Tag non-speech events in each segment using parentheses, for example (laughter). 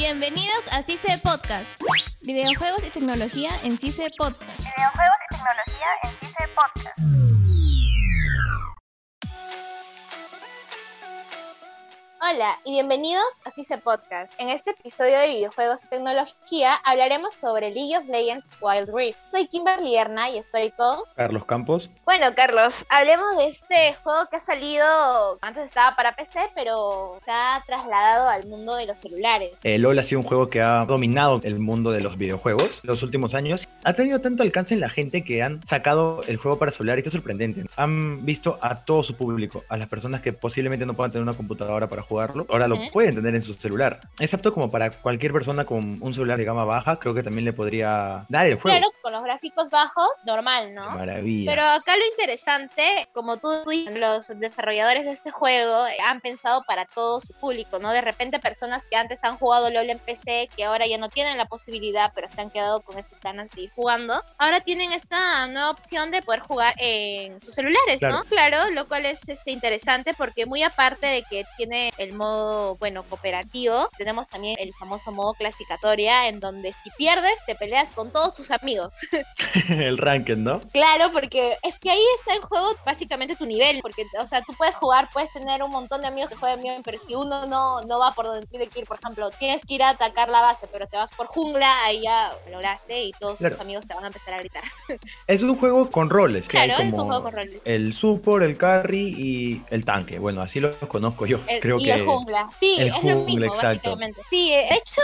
Bienvenidos a CICE Podcast. Videojuegos y tecnología en CICE Podcast. Videojuegos y tecnología en CICE Podcast. Hola y bienvenidos a CICE Podcast. En este episodio de videojuegos y tecnología hablaremos sobre League of Legends Wild Rift. Soy Kimberly Erna y estoy con Carlos Campos. Bueno, Carlos, hablemos de este juego que ha salido, antes estaba para PC, pero se ha trasladado al mundo de los celulares. Eh, LOL ha sido un juego que ha dominado el mundo de los videojuegos los últimos años. Ha tenido tanto alcance en la gente que han sacado el juego para celular y esto es sorprendente. Han visto a todo su público, a las personas que posiblemente no puedan tener una computadora para jugarlo, ahora lo pueden tener en su celular. Es apto como para cualquier persona con un celular de gama baja, creo que también le podría dar el juego. Claro, con los gráficos bajos, normal, ¿no? Maravilla. Pero acá lo interesante, como tú dices, los desarrolladores de este juego eh, han pensado para todo su público, ¿no? De repente personas que antes han jugado LOL en PC, que ahora ya no tienen la posibilidad, pero se han quedado con esas ganas de seguir jugando, ahora tienen esta nueva opción de poder jugar en sus celulares, ¿no? Claro. Claro, lo cual es este, interesante porque muy aparte de que tiene el modo, bueno, cooperativo, tenemos también el famoso modo clasificatoria, en donde si pierdes, te peleas con todos tus amigos. (laughs) (laughs) el ranking, ¿no? Claro, porque es que ahí está en juego básicamente tu nivel, porque, o sea, tú puedes jugar, puedes tener un montón de amigos que juegan bien, pero si uno no, no va por donde tiene que ir, por ejemplo, tienes que ir a atacar la base, pero te vas por jungla, ahí ya lo lograste y todos Claro. tus amigos te van a empezar a gritar. (laughs) Es un juego con roles. que Claro, es un juego con roles. El support, el carry y el tanque. Bueno, así los conozco yo. El- Creo y que el jungla. Sí, el es jungla, lo mismo, exacto. básicamente. Sí, de hecho,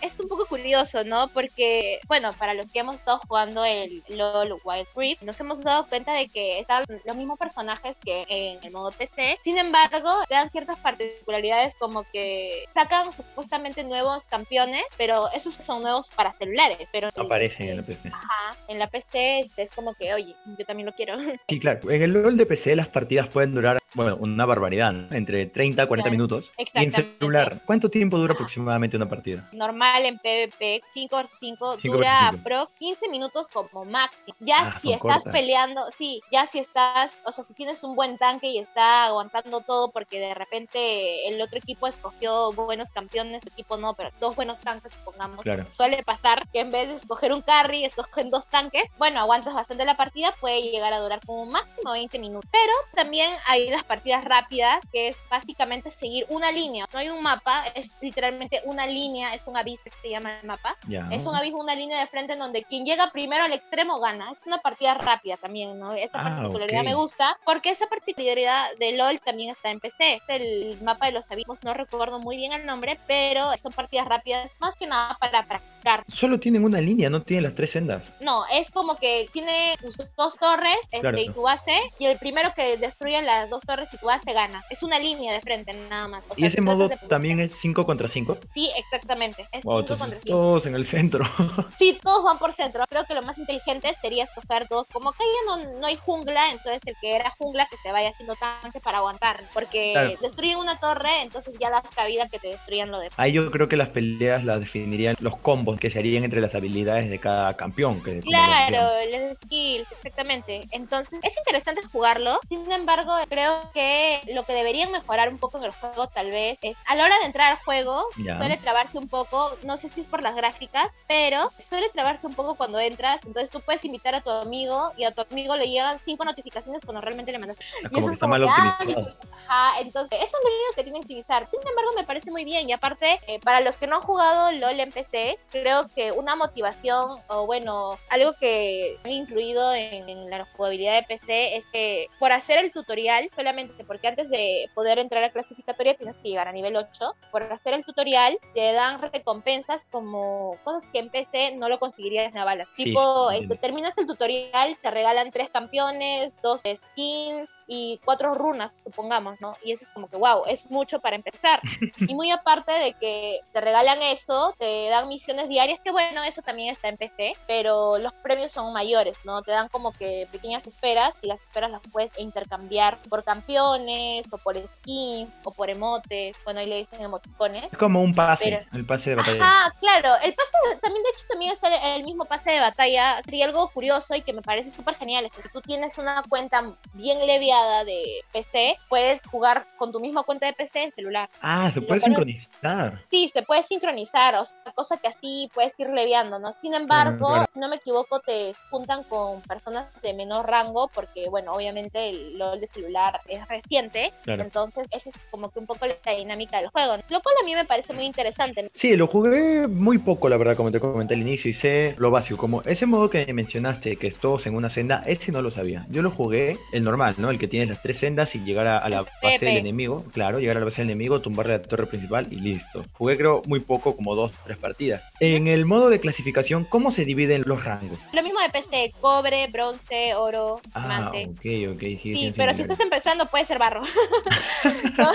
es un poco curioso, ¿no? Porque, bueno, para los que hemos estado jugando el LOL Wild Rift, nos hemos dado cuenta de que están los mismos personajes que en el modo PC. Sin embargo, dan ciertas particularidades como que sacan supuestamente nuevos campeones, pero esos son nuevos para celulares. Pero aparecen en eh, el PC. Ajá, en la PC este, es como que, oye, yo también lo quiero. Sí, claro. En el LOL de PC las partidas pueden durar, bueno, una barbaridad, ¿no? entre 30 a 40 Claro, minutos. Y en celular, ¿cuánto tiempo dura aproximadamente una partida? normal en PvP, 5 vs 5, Cinco dura pro 15 minutos como máximo. Ya Ah, si estás cortas. peleando, sí, ya si estás, o sea, si tienes un buen tanque y está aguantando todo porque de repente el otro equipo escogió buenos campeones, el equipo no, pero dos buenos tanques, supongamos. Claro. Suele pasar que en vez de escoger un carry, escogen dos tanques. Bueno, aguantas bastante la partida, puede llegar a durar como máximo 20 minutos. Pero también hay las partidas rápidas, que es básicamente seguir una línea. No hay un mapa, es literalmente una línea, es un abismo que se llama el mapa. Es un abismo, una línea de frente en donde quien llega primero al extremo gana. Es una partida rápida también, ¿no? Esa Ah, particularidad me gusta, porque esa particularidad de LOL también está en PC. El mapa de los abismos, no recuerdo muy bien el nombre, pero son partidas rápidas, más que nada para practicar. Solo tienen una línea, no tienen las tres sendas. No, es como que tiene dos torres este, Claro. y tu base, y el primero que destruye las dos torres y tu base gana. Es una línea de frente, nada más. O y ese modo también es 5 contra 5. Sí, exactamente. Es 5 Wow, contra entonces 5. todos en el centro. (laughs) Sí, todos van por centro. Creo que lo más inteligente sería escoger dos. Como que ya no, no hay jungla, entonces el que era jungla que se vaya haciendo tanque para aguantar. Porque Claro. destruyen una torre, entonces ya das cabida que te destruyan lo de Ahí yo creo que las peleas las definirían los combos que se harían entre las habilidades de cada campeón. Que, Claro, los skills, exactamente. Entonces, es interesante jugarlo. Sin embargo, creo que lo que deberían mejorar un poco en el juego, tal vez, es a la hora de entrar al juego, suele trabarse un poco. No sé si es por las gráficas, pero suele trabarse un poco cuando entras. Entonces, tú puedes invitar a tu amigo y a tu amigo le llegan cinco notificaciones cuando realmente le mandas. Y Como eso que es está como mal que, ah, entonces, eso es lo único que tienen que optimizar. Sin embargo, me parece muy bien. Y aparte, eh, para los que no han jugado LOL en PC, creo que una motivación, o bueno, algo que han incluido en, en la jugabilidad de PC es que por hacer el tutorial, solamente porque antes de poder entrar a clasificatoria tienes que llegar a nivel 8, por hacer el tutorial te dan recompensas como cosas que en PC no lo conseguirías en la bala. Sí, tipo, entiendo. terminas el tutorial, te regalan tres campeones, dos skins y cuatro runas, supongamos, ¿no? Y eso es como que, wow, es mucho para empezar. (laughs) y muy aparte de que te regalan eso, te dan misiones diarias, que bueno, eso también está en PC, pero los premios son mayores, ¿no? Te dan como que pequeñas esferas y las esferas las puedes intercambiar por campeones, o por skins, o por emotes, bueno, ahí le dicen emoticones. Es como un pase, Pero- el pase de batalla. Ajá, claro. El pase, también de hecho, también está el, el mismo pase de batalla. Y algo curioso y que me parece súper genial es que tú tienes una cuenta bien leviada, de PC, puedes jugar con tu misma cuenta de PC en celular. Ah, se puede sincronizar. Sí, se puede sincronizar, o sea, cosa que así puedes ir leviando, ¿no? Sin embargo, claro. si no me equivoco, te juntan con personas de menor rango, porque, bueno, obviamente el LOL de celular es reciente, Claro. entonces esa es como que un poco la dinámica del juego, lo cual a mí me parece muy interesante. ¿no? Sí, lo jugué muy poco, la verdad, como te comenté al inicio, y sé lo básico. Como ese modo que mencionaste, que es todos en una senda, ese no lo sabía. Yo lo jugué el normal, ¿no? El que tiene las tres sendas y llegar a, a la base del enemigo. Claro, llegar a la base del enemigo, tumbarle la torre principal y listo. Jugué, creo, muy poco, como dos, tres partidas. En el modo de clasificación, ¿cómo se dividen los rangos? Lo mismo de PC, cobre, bronce, oro, Ah, diamante. ok, ok. Sí, pero si estás empezando puede ser barro. (laughs) (laughs) ¿No?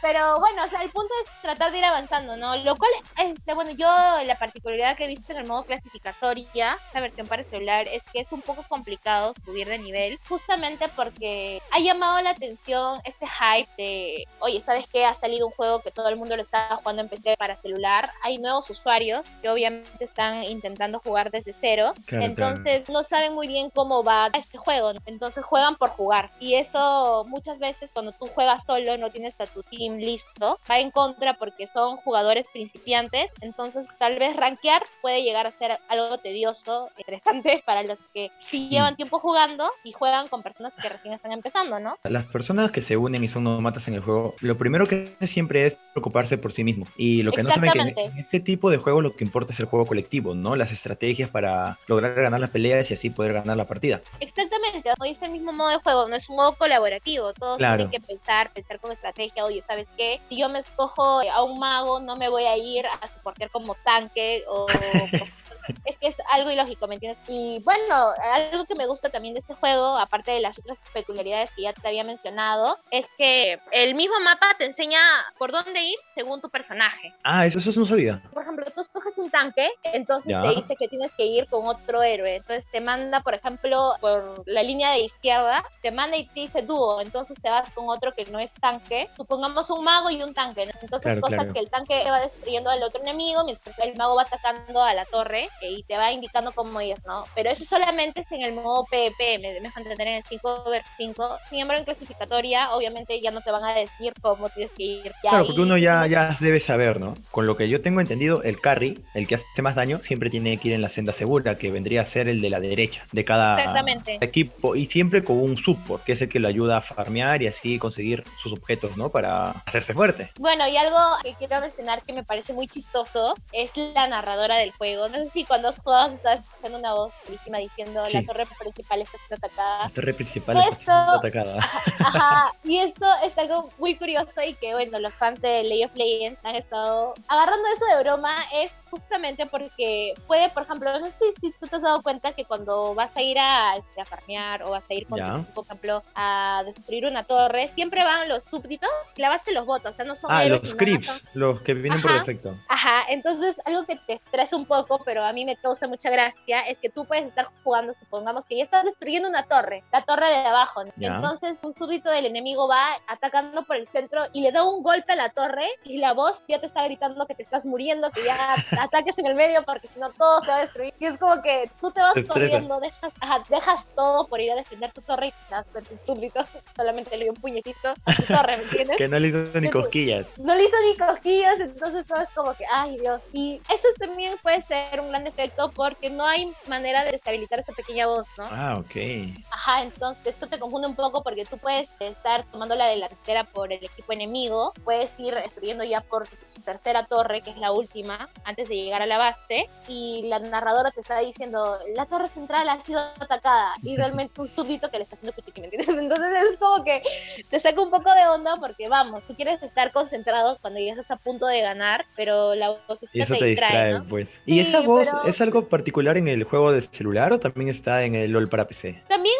Pero bueno, o sea, el punto es tratar de ir avanzando, ¿no? Lo cual, este, bueno, yo la particularidad que he visto en el modo clasificatoria, esta versión para celular, es que es un poco complicado subir de nivel, justamente porque ha llamado la atención este hype de, oye, ¿sabes qué? Ha salido un juego que todo el mundo lo está jugando en PC para celular. Hay nuevos usuarios que obviamente están intentando jugar desde cero. Claro, Entonces no saben muy bien cómo va este juego. Entonces juegan por jugar. Y eso muchas veces cuando tú juegas solo, no tienes a tu team listo, va en contra porque son jugadores principiantes. Entonces tal vez rankear puede llegar a ser algo tedioso, interesante (laughs) para los que sí Sí. llevan tiempo jugando y juegan con personas que recién están empezando, ¿no? Las personas que se unen y son nomatas en el juego, lo primero que hacen siempre es preocuparse por sí mismo. Y lo que no saben que en, este tipo de juegos lo que importa es el juego colectivo, ¿no? Las estrategias para lograr ganar las peleas y así poder ganar la partida. Exactamente, hoy es el mismo modo de juego, no es un modo colaborativo, todos Claro. tienen que pensar, pensar con estrategia, oye, ¿sabes qué? Si yo me escojo a un mago, no me voy a ir a soportar como tanque o... (laughs) Es que es algo ilógico, ¿me entiendes? Y bueno, algo que me gusta también de este juego, aparte de las otras peculiaridades que ya te había mencionado, es que el mismo mapa te enseña por dónde ir según tu personaje. Ah, eso, eso no sabía. Por ejemplo, tú escoges un tanque, entonces Ya. te dice que tienes que ir con otro héroe. Entonces te manda, por ejemplo, por la línea de izquierda, te manda y te dice dúo. Entonces te vas con otro que no es tanque. Supongamos un mago y un tanque. ¿no? Entonces, Claro, cosa claro. que el tanque va destruyendo al otro enemigo, mientras el mago va atacando a la torre y te va indicando cómo ir, ¿no? Pero eso solamente es en el modo PvP, me dejan entender en el 5 vs 5. Sin embargo, en clasificatoria, obviamente ya no te van a decir cómo tienes que ir. Ya Claro, porque uno ya, ya debe saber, ¿no? Con lo que yo tengo entendido, el carry, el que hace más daño, siempre tiene que ir en la senda segura, que vendría a ser el de la derecha de cada equipo. Y siempre con un support, que es el que lo ayuda a farmear y así conseguir sus objetos, ¿no? Para hacerse fuerte. Bueno, y algo que quiero mencionar que me parece muy chistoso es la narradora del juego. No sé si cuando has jugado estás escuchando una voz buenísima diciendo Sí. la torre principal está siendo atacada. La torre principal está siendo atacada. Ajá, y esto es algo muy curioso y que, bueno, los fans de League of Legends han estado agarrando eso de broma. Es justamente porque puede, por ejemplo, no sé si tú te has dado cuenta que cuando vas a ir a, este, a farmear o vas a ir con tu por ejemplo, a destruir una torre, siempre van los súbditos de los votos. O sea, no son Ah, los son los que vienen por Ajá. defecto. Ajá, entonces algo que te estresa un poco, pero a mí me causa mucha gracia, es que tú puedes estar jugando, supongamos que ya estás destruyendo una torre, la torre de abajo. ¿no? Entonces un súbdito del enemigo va atacando por el centro y le da un golpe a la torre y la voz ya te está gritando que te estás muriendo, que ya (laughs) (laughs) ataques en el medio porque si no todo se va a destruir. Y es como que tú te vas corriendo, dejas, ajá, dejas todo por ir a defender tu torre y te das cuenta el súbdito solamente le dio un puñetito a tu torre, ¿me entiendes? (laughs) Que no le hizo ni cosquillas. no le hizo ni cosquillas, entonces todo es como que, ay Dios. Y eso también puede ser un gran defecto porque no hay manera de deshabilitar esa pequeña voz, ¿no? Ah, ok. Ajá, entonces esto te confunde un poco porque tú puedes estar tomando la delantera por el equipo enemigo, puedes ir destruyendo ya por su tercera torre, que es la última, antes de llegar a la base, y la narradora te está diciendo, la torre central ha sido atacada, y (laughs) realmente un súbdito que le está haciendo cuchiqui, ¿me entiendes? (laughs) Entonces es como que te saca un poco de onda porque, vamos, tú quieres estar concentrado cuando ya estás a punto de ganar, pero la voz Y eso te te distrae, distrae, ¿no? pues. ¿Y Sí, esa voz pero- es algo particular en el juego de celular o también está en el LOL para PC? También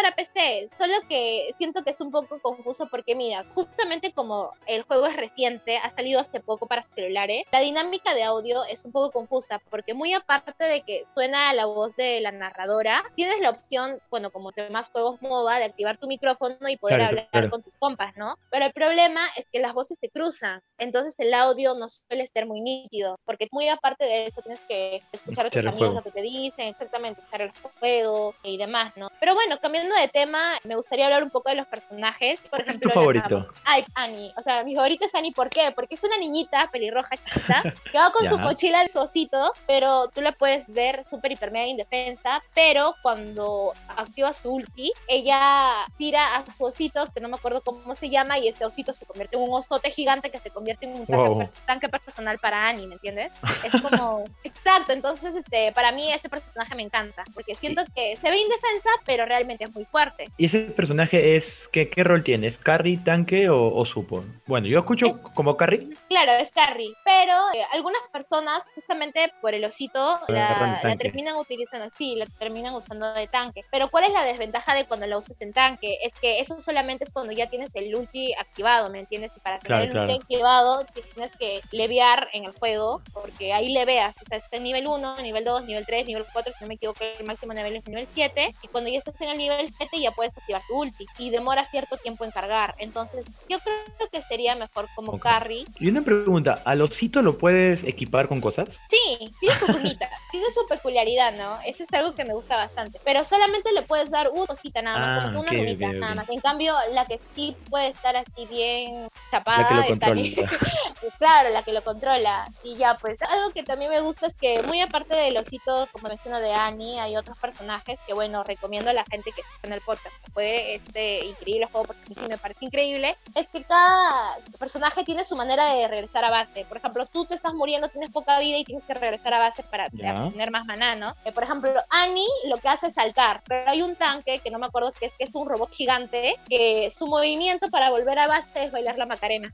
para PC, solo que siento que es un poco confuso porque mira, justamente como el juego es reciente, ha salido hace poco para celulares, la dinámica de audio es un poco confusa porque muy aparte de que suena la voz de la narradora, tienes la opción, bueno, como demás juegos MOBA, de activar tu micrófono y poder Claro, hablar claro. con tus compas, ¿no? Pero el problema es que las voces se cruzan, entonces el audio no suele ser muy nítido, porque muy aparte de eso tienes que escuchar a tus amigos lo que te dicen, exactamente, escuchar el juego y demás, ¿no? Pero bueno, cambiando de de tema, me gustaría hablar un poco de los personajes. Por ¿Cuál es ejemplo, tu favorito? Ay, Annie. O sea, mi favorita es Annie, ¿por qué? Porque es una niñita pelirroja chiquita (laughs) que va con su mochila de su osito, pero tú la puedes ver súper hiper mega indefensa, pero cuando activa su ulti, ella tira a su osito, que no me acuerdo cómo se llama, y ese osito se convierte en un osote gigante que se convierte en un tanque, Wow. pers- tanque personal para Annie, ¿me entiendes? (laughs) Es como... Exacto, entonces este, para mí ese personaje me encanta, porque siento que se ve indefensa, pero realmente es muy fuerte. ¿Y ese personaje es qué, qué rol tiene? ¿Es carry, tanque o, o support? Bueno, yo escucho Es- como carry. Claro, es Carrie, pero eh, algunas personas, justamente por el osito, la, la terminan utilizando, sí, la terminan usando de tanque. Pero ¿cuál es la desventaja de cuando la usas en tanque? Es que eso solamente es cuando ya tienes el ulti activado, ¿me entiendes? Y para tener Claro, el claro. ulti activado tienes que levear en el juego, porque ahí leveas, o sea, está en nivel 1, nivel 2, nivel 3, nivel 4, si no me equivoco, el máximo nivel es nivel 7, y cuando ya estás en el nivel 7 ya puedes activar tu ulti, y demora cierto tiempo en cargar. Entonces, yo creo que sería mejor como Ok. carry Y una pregunta, ¿al osito lo puedes equipar con cosas? Sí, tiene su (laughs) runita, tiene su peculiaridad, ¿no? Eso es algo que me gusta bastante. Pero solamente le puedes dar una cosita nada más, Ah, como que una ok, runita ok, ok. nada más. En cambio, la que sí puede estar así bien chapada, La que lo está controla. bien- (laughs) claro, la que lo controla. Y ya, pues, algo que también me gusta es que, muy aparte del osito, como menciono de Annie, hay otros personajes que, bueno, recomiendo a la gente que esté en el podcast. Fue este increíble juego porque a mí sí me parece increíble. Es que cada personaje tiene su manera de regresar a base. Por ejemplo, tú te estás muriendo, tienes poca vida y tienes que regresar a base para Tener más maná, ¿no? Eh, por ejemplo, Annie lo que hace es saltar, pero hay un tanque que no me acuerdo qué es, que es un robot gigante, que su movimiento para volver a base es bailar la macarena.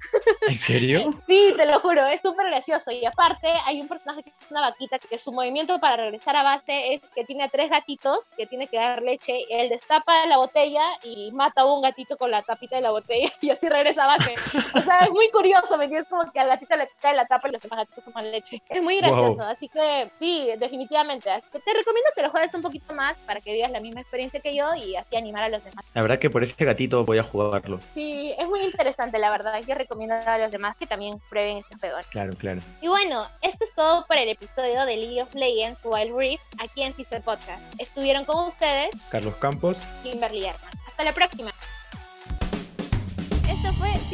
¿En serio? (laughs) Sí, te lo juro, es súper gracioso. Y aparte, hay un personaje que es una vaquita que su movimiento para regresar a base es que tiene a tres gatitos que tiene que dar leche. Él destapa la botella y mata a un gatito con la tapita de la botella (laughs) y así regresa a base. O sea, es muy curioso, ¿me entiendes? Como que al gatito le cae la tapa y los demás gatitos toman leche. Es muy gracioso. Wow. Así que sí, definitivamente. Así que te recomiendo que lo juegues un poquito más para que vivas la misma experiencia que yo y así animar a los demás. La verdad que por este gatito voy a jugarlo. Sí, es muy interesante, la verdad. Yo recomiendo a los demás que también prueben este juego. Claro, claro. Y bueno, esto es todo por el episodio de League of Legends Wild Rift aquí en Sister Podcast. Estuvieron con ustedes Carlos Campos. Kimberly Herman. Hasta la próxima.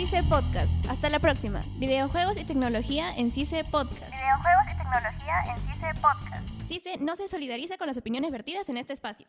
CICE Podcast. Hasta la próxima. Videojuegos y tecnología en CICE Podcast. Videojuegos y tecnología en CICE Podcast. CICE no se solidariza con las opiniones vertidas en este espacio.